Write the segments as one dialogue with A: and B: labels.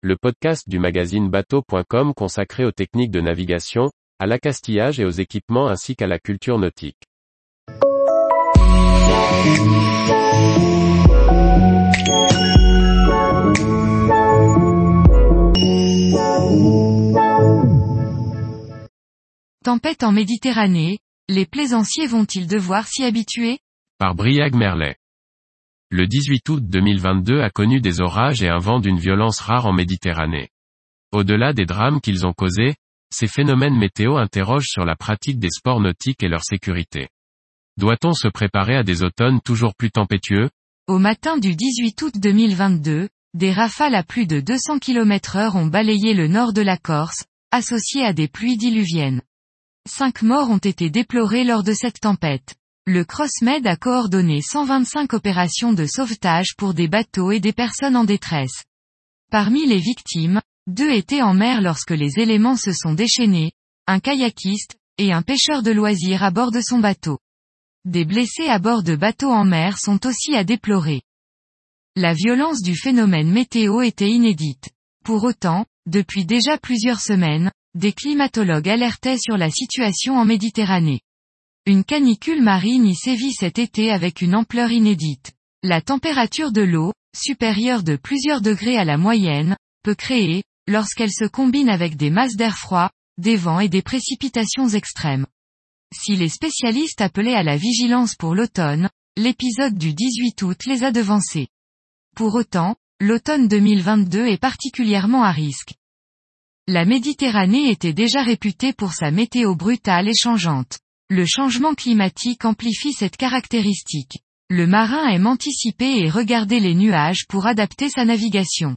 A: le podcast du magazine bateau.com consacré aux techniques de navigation, à l'accastillage et aux équipements ainsi qu'à la culture nautique.
B: Tempête en Méditerranée, les plaisanciers vont-ils devoir s'y habituer?
A: Par Briag Merlet. Le 18 août 2022 a connu des orages et un vent d'une violence rare en Méditerranée. Au-delà des drames qu'ils ont causés, ces phénomènes météo interrogent sur la pratique des sports nautiques et leur sécurité. Doit-on se préparer à des automnes toujours plus tempétueux?
B: Au matin du 18 août 2022, des rafales à plus de 200 km heure ont balayé le nord de la Corse, associées à des pluies diluviennes. Cinq morts ont été déplorés lors de cette tempête. Le CrossMed a coordonné 125 opérations de sauvetage pour des bateaux et des personnes en détresse. Parmi les victimes, deux étaient en mer lorsque les éléments se sont déchaînés, un kayakiste, et un pêcheur de loisirs à bord de son bateau. Des blessés à bord de bateaux en mer sont aussi à déplorer. La violence du phénomène météo était inédite. Pour autant, depuis déjà plusieurs semaines, des climatologues alertaient sur la situation en Méditerranée. Une canicule marine y sévit cet été avec une ampleur inédite. La température de l'eau, supérieure de plusieurs degrés à la moyenne, peut créer, lorsqu'elle se combine avec des masses d'air froid, des vents et des précipitations extrêmes. Si les spécialistes appelaient à la vigilance pour l'automne, l'épisode du 18 août les a devancés. Pour autant, l'automne 2022 est particulièrement à risque. La Méditerranée était déjà réputée pour sa météo brutale et changeante. Le changement climatique amplifie cette caractéristique. Le marin aime anticiper et regarder les nuages pour adapter sa navigation.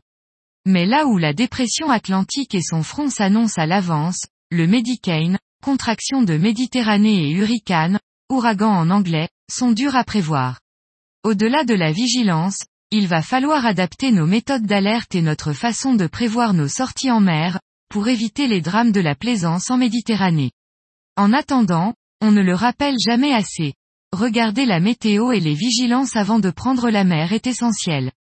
B: Mais là où la dépression atlantique et son front s'annoncent à l'avance, le Médicane, contraction de Méditerranée et hurricane, ouragan en anglais, sont durs à prévoir. Au-delà de la vigilance, il va falloir adapter nos méthodes d'alerte et notre façon de prévoir nos sorties en mer, pour éviter les drames de la plaisance en Méditerranée. En attendant, on ne le rappelle jamais assez. Regarder la météo et les vigilances avant de prendre la mer est essentiel.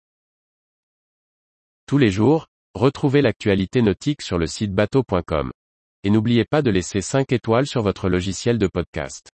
A: Tous les jours, retrouvez l'actualité nautique sur le site bateau.com. Et n'oubliez pas de laisser 5 étoiles sur votre logiciel de podcast.